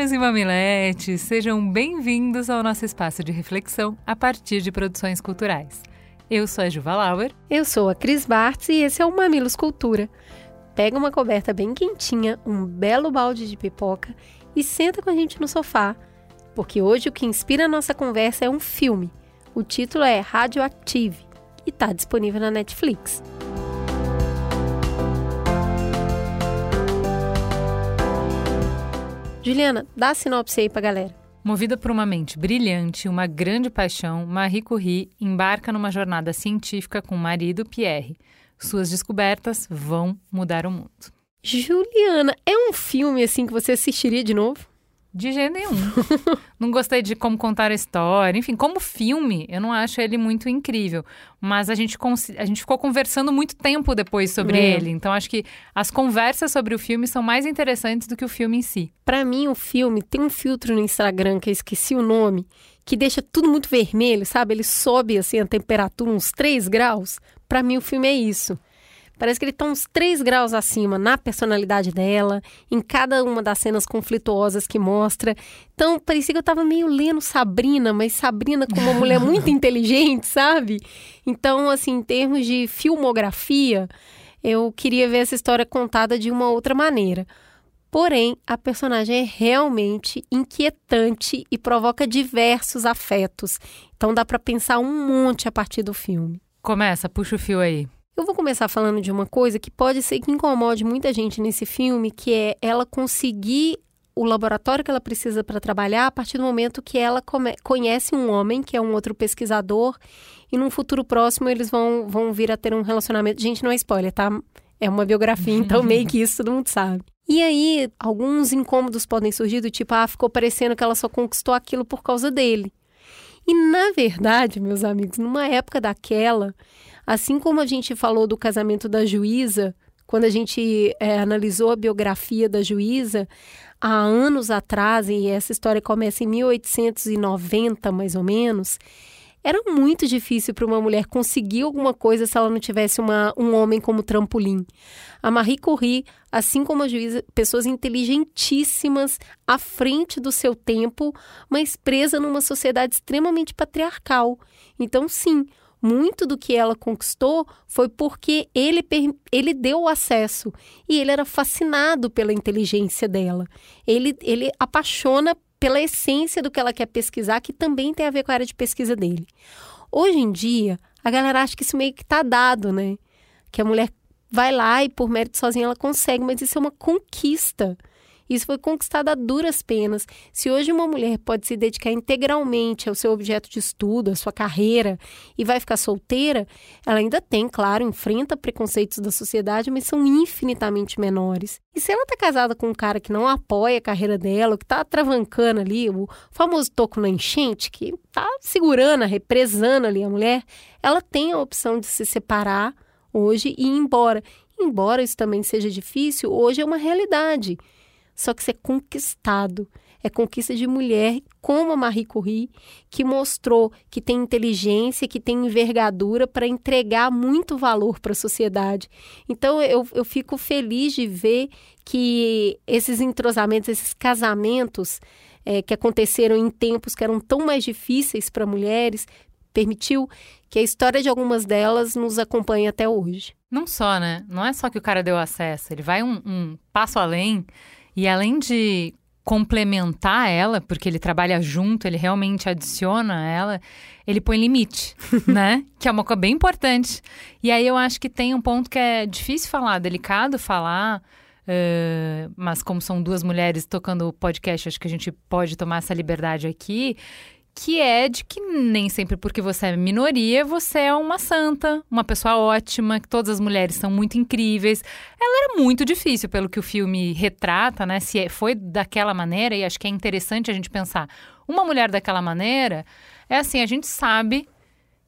Mamileiros e mamiletes, sejam bem-vindos ao nosso espaço de reflexão a partir de produções culturais. Eu sou a Juva Lauer. Eu sou a Cris Bartz e esse é o Mamilos Cultura. Pega uma coberta bem quentinha, um belo balde de pipoca e senta com a gente no sofá, porque hoje o que inspira a nossa conversa é um filme. O título é Radioactive e está disponível na Netflix. Juliana, dá a sinopse aí pra galera. Movida por uma mente brilhante e uma grande paixão, Marie Curie embarca numa jornada científica com o marido Pierre. Suas descobertas vão mudar o mundo. Juliana, é um filme assim que você assistiria de novo? De jeito nenhum. não gostei de como contar a história. Enfim, como filme, eu não acho ele muito incrível. Mas a gente, a gente ficou conversando muito tempo depois sobre é. ele. Então, acho que as conversas sobre o filme são mais interessantes do que o filme em si. Para mim, o filme tem um filtro no Instagram, que eu esqueci o nome, que deixa tudo muito vermelho, sabe? Ele sobe assim a temperatura uns 3 graus. Para mim, o filme é isso. Parece que ele está uns 3 graus acima na personalidade dela, em cada uma das cenas conflituosas que mostra. Então, parecia que eu estava meio lendo Sabrina, mas Sabrina como uma mulher muito inteligente, sabe? Então, assim, em termos de filmografia, eu queria ver essa história contada de uma outra maneira. Porém, a personagem é realmente inquietante e provoca diversos afetos. Então dá para pensar um monte a partir do filme. Começa, puxa o fio aí. Eu vou começar falando de uma coisa que pode ser que incomode muita gente nesse filme, que é ela conseguir o laboratório que ela precisa para trabalhar a partir do momento que ela conhece um homem, que é um outro pesquisador, e num futuro próximo eles vão, vão vir a ter um relacionamento. Gente, não é spoiler, tá? É uma biografia, então meio que isso todo mundo sabe. E aí, alguns incômodos podem surgir do tipo, ah, ficou parecendo que ela só conquistou aquilo por causa dele. E na verdade, meus amigos, numa época daquela, Assim como a gente falou do casamento da juíza, quando a gente é, analisou a biografia da juíza, há anos atrás, e essa história começa em 1890 mais ou menos, era muito difícil para uma mulher conseguir alguma coisa se ela não tivesse uma, um homem como trampolim. A Marie Curie, assim como a juíza, pessoas inteligentíssimas, à frente do seu tempo, mas presa numa sociedade extremamente patriarcal. Então, sim, muito do que ela conquistou foi porque ele, ele deu o acesso e ele era fascinado pela inteligência dela. Ele, ele apaixona pela essência do que ela quer pesquisar, que também tem a ver com a área de pesquisa dele. Hoje em dia, a galera acha que isso meio que está dado, né? Que a mulher vai lá e por mérito sozinha ela consegue, mas isso é uma conquista. Isso foi conquistado a duras penas. Se hoje uma mulher pode se dedicar integralmente ao seu objeto de estudo, à sua carreira, e vai ficar solteira, ela ainda tem, claro, enfrenta preconceitos da sociedade, mas são infinitamente menores. E se ela está casada com um cara que não apoia a carreira dela, que está travancando ali, o famoso toco na enchente, que está segurando, represando ali a mulher, ela tem a opção de se separar hoje e ir embora. Embora isso também seja difícil, hoje é uma realidade só que isso é conquistado. É conquista de mulher como a Marie Curie, que mostrou que tem inteligência, que tem envergadura para entregar muito valor para a sociedade. Então, eu, eu fico feliz de ver que esses entrosamentos, esses casamentos é, que aconteceram em tempos que eram tão mais difíceis para mulheres, permitiu que a história de algumas delas nos acompanhe até hoje. Não só, né? Não é só que o cara deu acesso, ele vai um, um passo além e além de complementar ela, porque ele trabalha junto, ele realmente adiciona ela, ele põe limite, né? Que é uma coisa bem importante. E aí eu acho que tem um ponto que é difícil falar, delicado falar, uh, mas como são duas mulheres tocando o podcast, acho que a gente pode tomar essa liberdade aqui que é de que nem sempre porque você é minoria, você é uma santa, uma pessoa ótima, que todas as mulheres são muito incríveis. Ela era muito difícil, pelo que o filme retrata, né? Se é, foi daquela maneira, e acho que é interessante a gente pensar. Uma mulher daquela maneira, é assim, a gente sabe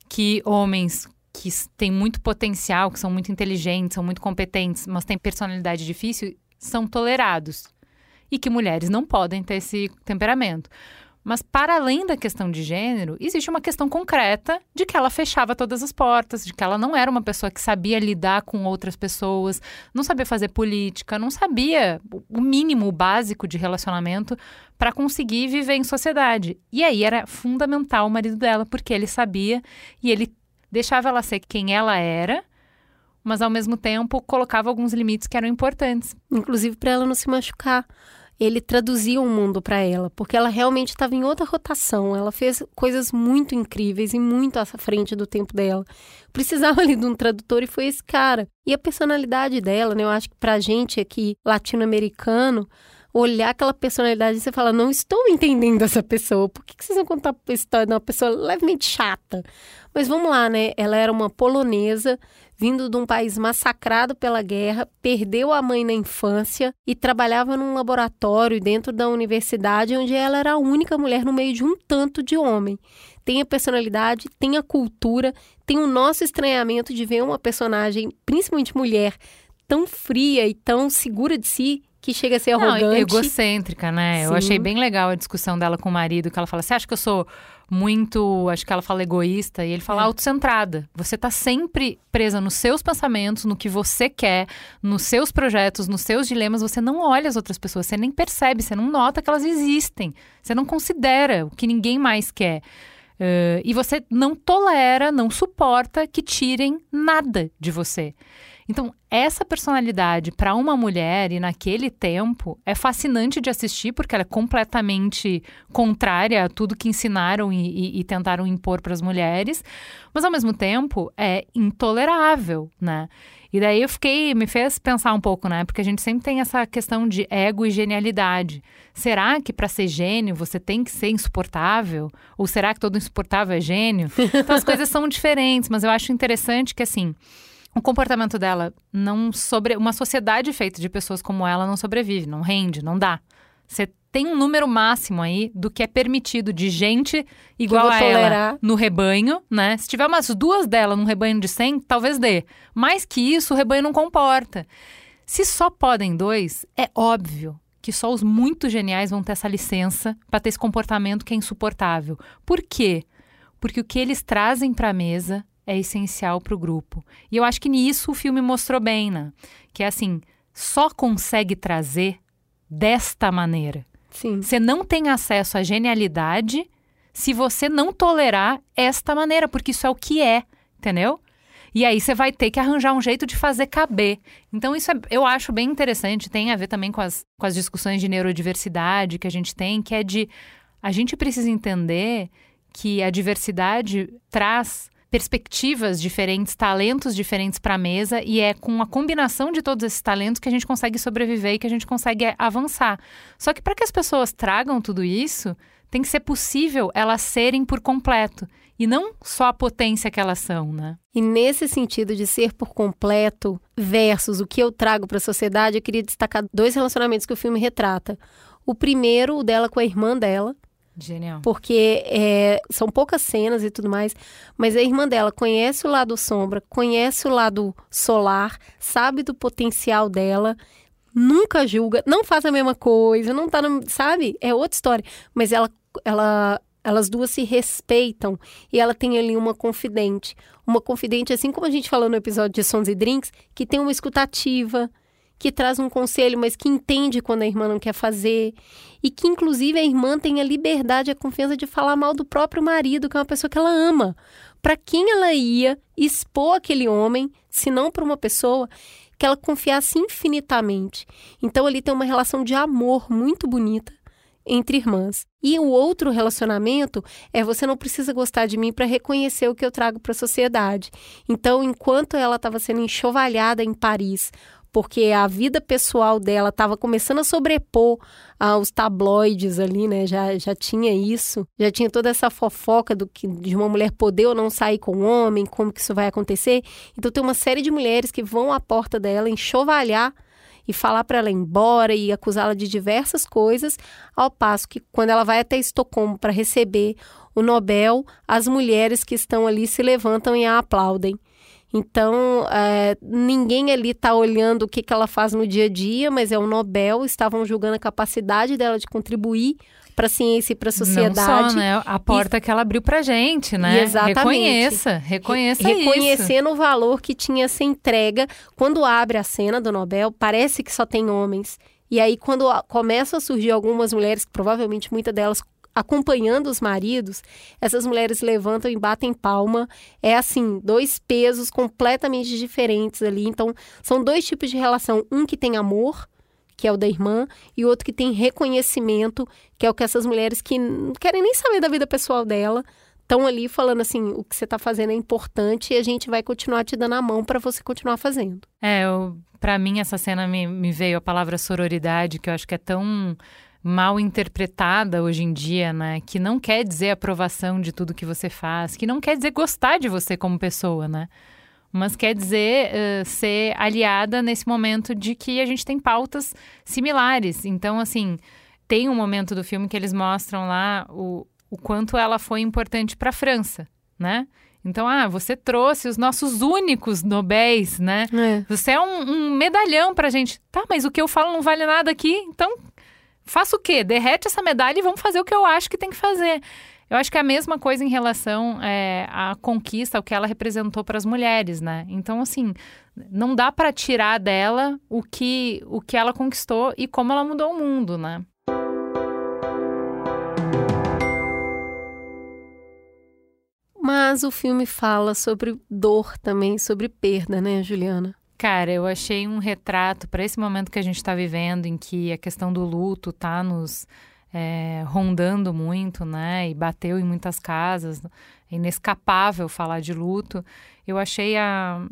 que homens que têm muito potencial, que são muito inteligentes, são muito competentes, mas têm personalidade difícil, são tolerados. E que mulheres não podem ter esse temperamento. Mas, para além da questão de gênero, existe uma questão concreta de que ela fechava todas as portas, de que ela não era uma pessoa que sabia lidar com outras pessoas, não sabia fazer política, não sabia o mínimo, o básico de relacionamento para conseguir viver em sociedade. E aí era fundamental o marido dela, porque ele sabia e ele deixava ela ser quem ela era, mas ao mesmo tempo colocava alguns limites que eram importantes. Inclusive para ela não se machucar ele traduzia o mundo para ela, porque ela realmente estava em outra rotação. Ela fez coisas muito incríveis e muito à frente do tempo dela. Precisava ali de um tradutor e foi esse cara. E a personalidade dela, né? Eu acho que pra gente aqui latino-americano, olhar aquela personalidade e você fala, não estou entendendo essa pessoa. Por que, que vocês vão contar a história de uma pessoa levemente chata? Mas vamos lá, né? Ela era uma polonesa vindo de um país massacrado pela guerra, perdeu a mãe na infância e trabalhava num laboratório dentro da universidade onde ela era a única mulher no meio de um tanto de homem. Tem a personalidade, tem a cultura, tem o nosso estranhamento de ver uma personagem, principalmente mulher, tão fria e tão segura de si que chega a ser arrogante. Não, egocêntrica, né? Sim. Eu achei bem legal a discussão dela com o marido, que ela fala: Você acha que eu sou muito. Acho que ela fala egoísta, e ele fala é. autocentrada. Você tá sempre presa nos seus pensamentos, no que você quer, nos seus projetos, nos seus dilemas. Você não olha as outras pessoas, você nem percebe, você não nota que elas existem. Você não considera o que ninguém mais quer. Uh, e você não tolera, não suporta que tirem nada de você. Então, essa personalidade para uma mulher e naquele tempo é fascinante de assistir porque ela é completamente contrária a tudo que ensinaram e, e, e tentaram impor para as mulheres, mas ao mesmo tempo é intolerável, né? E daí eu fiquei, me fez pensar um pouco, né? Porque a gente sempre tem essa questão de ego e genialidade. Será que para ser gênio você tem que ser insuportável? Ou será que todo insuportável é gênio? Então as coisas são diferentes, mas eu acho interessante que assim, o comportamento dela não sobre uma sociedade feita de pessoas como ela não sobrevive, não rende, não dá. Você tem um número máximo aí do que é permitido de gente igual a ela no rebanho, né? Se tiver umas duas dela num rebanho de 100, talvez dê. Mais que isso, o rebanho não comporta. Se só podem dois, é óbvio que só os muito geniais vão ter essa licença para ter esse comportamento que é insuportável. Por quê? Porque o que eles trazem para a mesa é essencial para o grupo. E eu acho que nisso o filme mostrou bem, né? Que é assim, só consegue trazer desta maneira. Sim. Você não tem acesso à genialidade se você não tolerar esta maneira, porque isso é o que é, entendeu? E aí você vai ter que arranjar um jeito de fazer caber. Então, isso é, eu acho bem interessante, tem a ver também com as, com as discussões de neurodiversidade que a gente tem, que é de a gente precisa entender que a diversidade traz perspectivas diferentes, talentos diferentes para a mesa e é com a combinação de todos esses talentos que a gente consegue sobreviver e que a gente consegue avançar. Só que para que as pessoas tragam tudo isso, tem que ser possível elas serem por completo e não só a potência que elas são, né? E nesse sentido de ser por completo versus o que eu trago para a sociedade, eu queria destacar dois relacionamentos que o filme retrata. O primeiro, o dela com a irmã dela, Genial. Porque é, são poucas cenas e tudo mais, mas a irmã dela conhece o lado sombra, conhece o lado solar, sabe do potencial dela, nunca julga, não faz a mesma coisa, não tá, no, sabe? É outra história. Mas ela, ela, elas duas se respeitam e ela tem ali uma confidente. Uma confidente, assim como a gente falou no episódio de Sons e Drinks, que tem uma escutativa, que traz um conselho, mas que entende quando a irmã não quer fazer. E que, inclusive, a irmã tem a liberdade, a confiança de falar mal do próprio marido, que é uma pessoa que ela ama. Para quem ela ia expor aquele homem, se não para uma pessoa que ela confiasse infinitamente. Então, ali tem uma relação de amor muito bonita entre irmãs. E o outro relacionamento é você não precisa gostar de mim para reconhecer o que eu trago para a sociedade. Então, enquanto ela estava sendo enxovalhada em Paris porque a vida pessoal dela estava começando a sobrepor aos tabloides ali, né? Já, já tinha isso, já tinha toda essa fofoca do que de uma mulher poder ou não sair com um homem, como que isso vai acontecer. Então tem uma série de mulheres que vão à porta dela enxovalhar e falar para ela ir embora e acusá-la de diversas coisas, ao passo que quando ela vai até Estocolmo para receber o Nobel, as mulheres que estão ali se levantam e a aplaudem. Então, é, ninguém ali está olhando o que, que ela faz no dia a dia, mas é o Nobel, estavam julgando a capacidade dela de contribuir para a ciência e para a sociedade. Não só, né? A porta e... que ela abriu para gente, né? Exatamente. Reconheça, reconheça Re Reconhecendo isso. o valor que tinha essa entrega. Quando abre a cena do Nobel, parece que só tem homens. E aí, quando começam a surgir algumas mulheres, provavelmente muitas delas acompanhando os maridos, essas mulheres levantam e batem palma. É assim, dois pesos completamente diferentes ali. Então, são dois tipos de relação. Um que tem amor, que é o da irmã, e outro que tem reconhecimento, que é o que essas mulheres que não querem nem saber da vida pessoal dela, estão ali falando assim, o que você está fazendo é importante e a gente vai continuar te dando a mão para você continuar fazendo. É, para mim essa cena me, me veio a palavra sororidade, que eu acho que é tão mal interpretada hoje em dia, né? Que não quer dizer aprovação de tudo que você faz, que não quer dizer gostar de você como pessoa, né? Mas quer dizer uh, ser aliada nesse momento de que a gente tem pautas similares. Então, assim, tem um momento do filme que eles mostram lá o, o quanto ela foi importante para a França, né? Então, ah, você trouxe os nossos únicos Nobéis, né? É. Você é um, um medalhão pra gente. Tá, mas o que eu falo não vale nada aqui, então faça o quê? Derrete essa medalha e vamos fazer o que eu acho que tem que fazer. Eu acho que é a mesma coisa em relação é, à conquista, o que ela representou para as mulheres, né? Então, assim, não dá para tirar dela o que, o que ela conquistou e como ela mudou o mundo, né? Mas o filme fala sobre dor também, sobre perda, né, Juliana? Cara, eu achei um retrato para esse momento que a gente está vivendo, em que a questão do luto tá nos é, rondando muito, né? E bateu em muitas casas. É inescapável falar de luto. Eu achei a.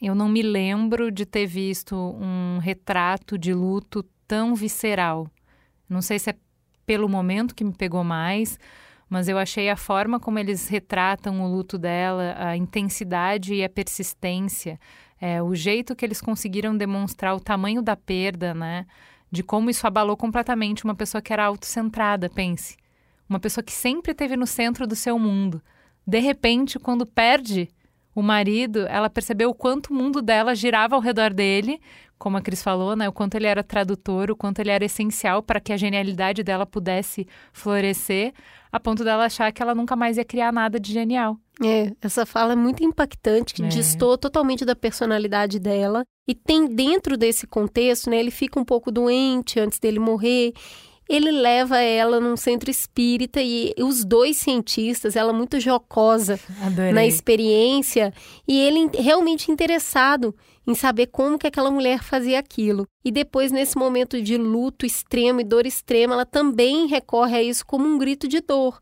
Eu não me lembro de ter visto um retrato de luto tão visceral. Não sei se é pelo momento que me pegou mais, mas eu achei a forma como eles retratam o luto dela, a intensidade e a persistência é, o jeito que eles conseguiram demonstrar o tamanho da perda, né? De como isso abalou completamente uma pessoa que era autocentrada, pense. Uma pessoa que sempre esteve no centro do seu mundo. De repente, quando perde o marido, ela percebeu o quanto o mundo dela girava ao redor dele, como a Cris falou, né? O quanto ele era tradutor, o quanto ele era essencial para que a genialidade dela pudesse florescer, a ponto dela achar que ela nunca mais ia criar nada de genial. É, essa fala é muito impactante, que é. distou totalmente da personalidade dela. E tem dentro desse contexto, né? Ele fica um pouco doente antes dele morrer. Ele leva ela num centro espírita e os dois cientistas, ela muito jocosa Adorei. na experiência e ele realmente interessado em saber como que aquela mulher fazia aquilo. E depois, nesse momento de luto extremo e dor extrema, ela também recorre a isso como um grito de dor.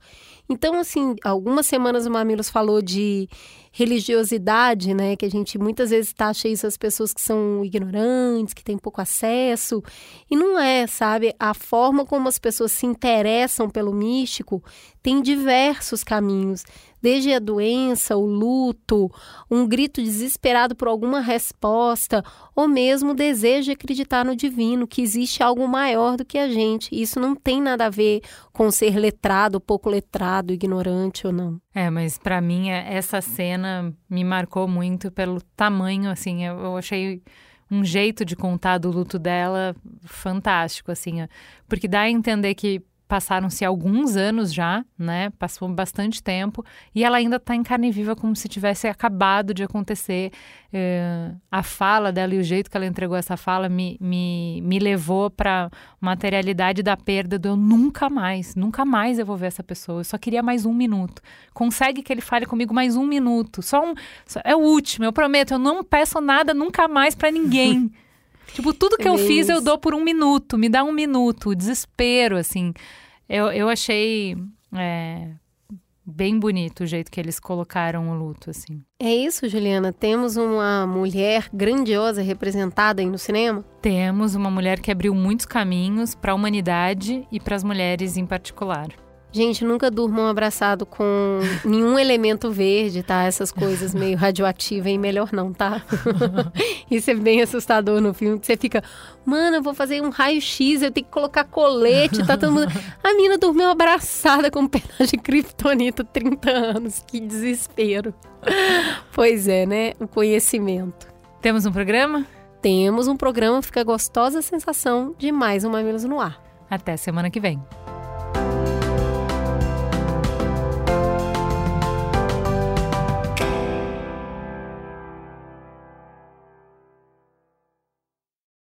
Então, assim, algumas semanas o Mamilos falou de religiosidade, né? Que a gente muitas vezes taxa isso as pessoas que são ignorantes, que têm pouco acesso. E não é, sabe? A forma como as pessoas se interessam pelo místico tem diversos caminhos desde a doença, o luto, um grito desesperado por alguma resposta, ou mesmo desejo de acreditar no divino, que existe algo maior do que a gente. Isso não tem nada a ver com ser letrado, pouco letrado, ignorante ou não. É, mas para mim é, essa cena me marcou muito pelo tamanho, assim, eu achei um jeito de contar do luto dela fantástico, assim, porque dá a entender que passaram-se alguns anos já, né? Passou bastante tempo e ela ainda está em carne viva como se tivesse acabado de acontecer. É, a fala dela e o jeito que ela entregou essa fala me, me, me levou para materialidade da perda do eu nunca mais, nunca mais eu vou ver essa pessoa. Eu só queria mais um minuto. Consegue que ele fale comigo mais um minuto? Só um, só, é o último. Eu prometo. Eu não peço nada nunca mais para ninguém. Tipo, tudo que é eu isso. fiz eu dou por um minuto, me dá um minuto, desespero, assim. Eu, eu achei é, bem bonito o jeito que eles colocaram o luto, assim. É isso, Juliana? Temos uma mulher grandiosa representada aí no cinema? Temos uma mulher que abriu muitos caminhos para a humanidade e para as mulheres em particular. Gente, nunca durmam abraçado com nenhum elemento verde, tá? Essas coisas meio radioativas e melhor não, tá? Isso é bem assustador no filme, que você fica, mano, eu vou fazer um raio-x, eu tenho que colocar colete, tá todo mundo... A mina dormiu abraçada com um pedaço de kriptonita 30 anos, que desespero. Pois é, né? O conhecimento. Temos um programa? Temos um programa, fica gostosa a sensação de mais um Mamilos no Ar. Até semana que vem.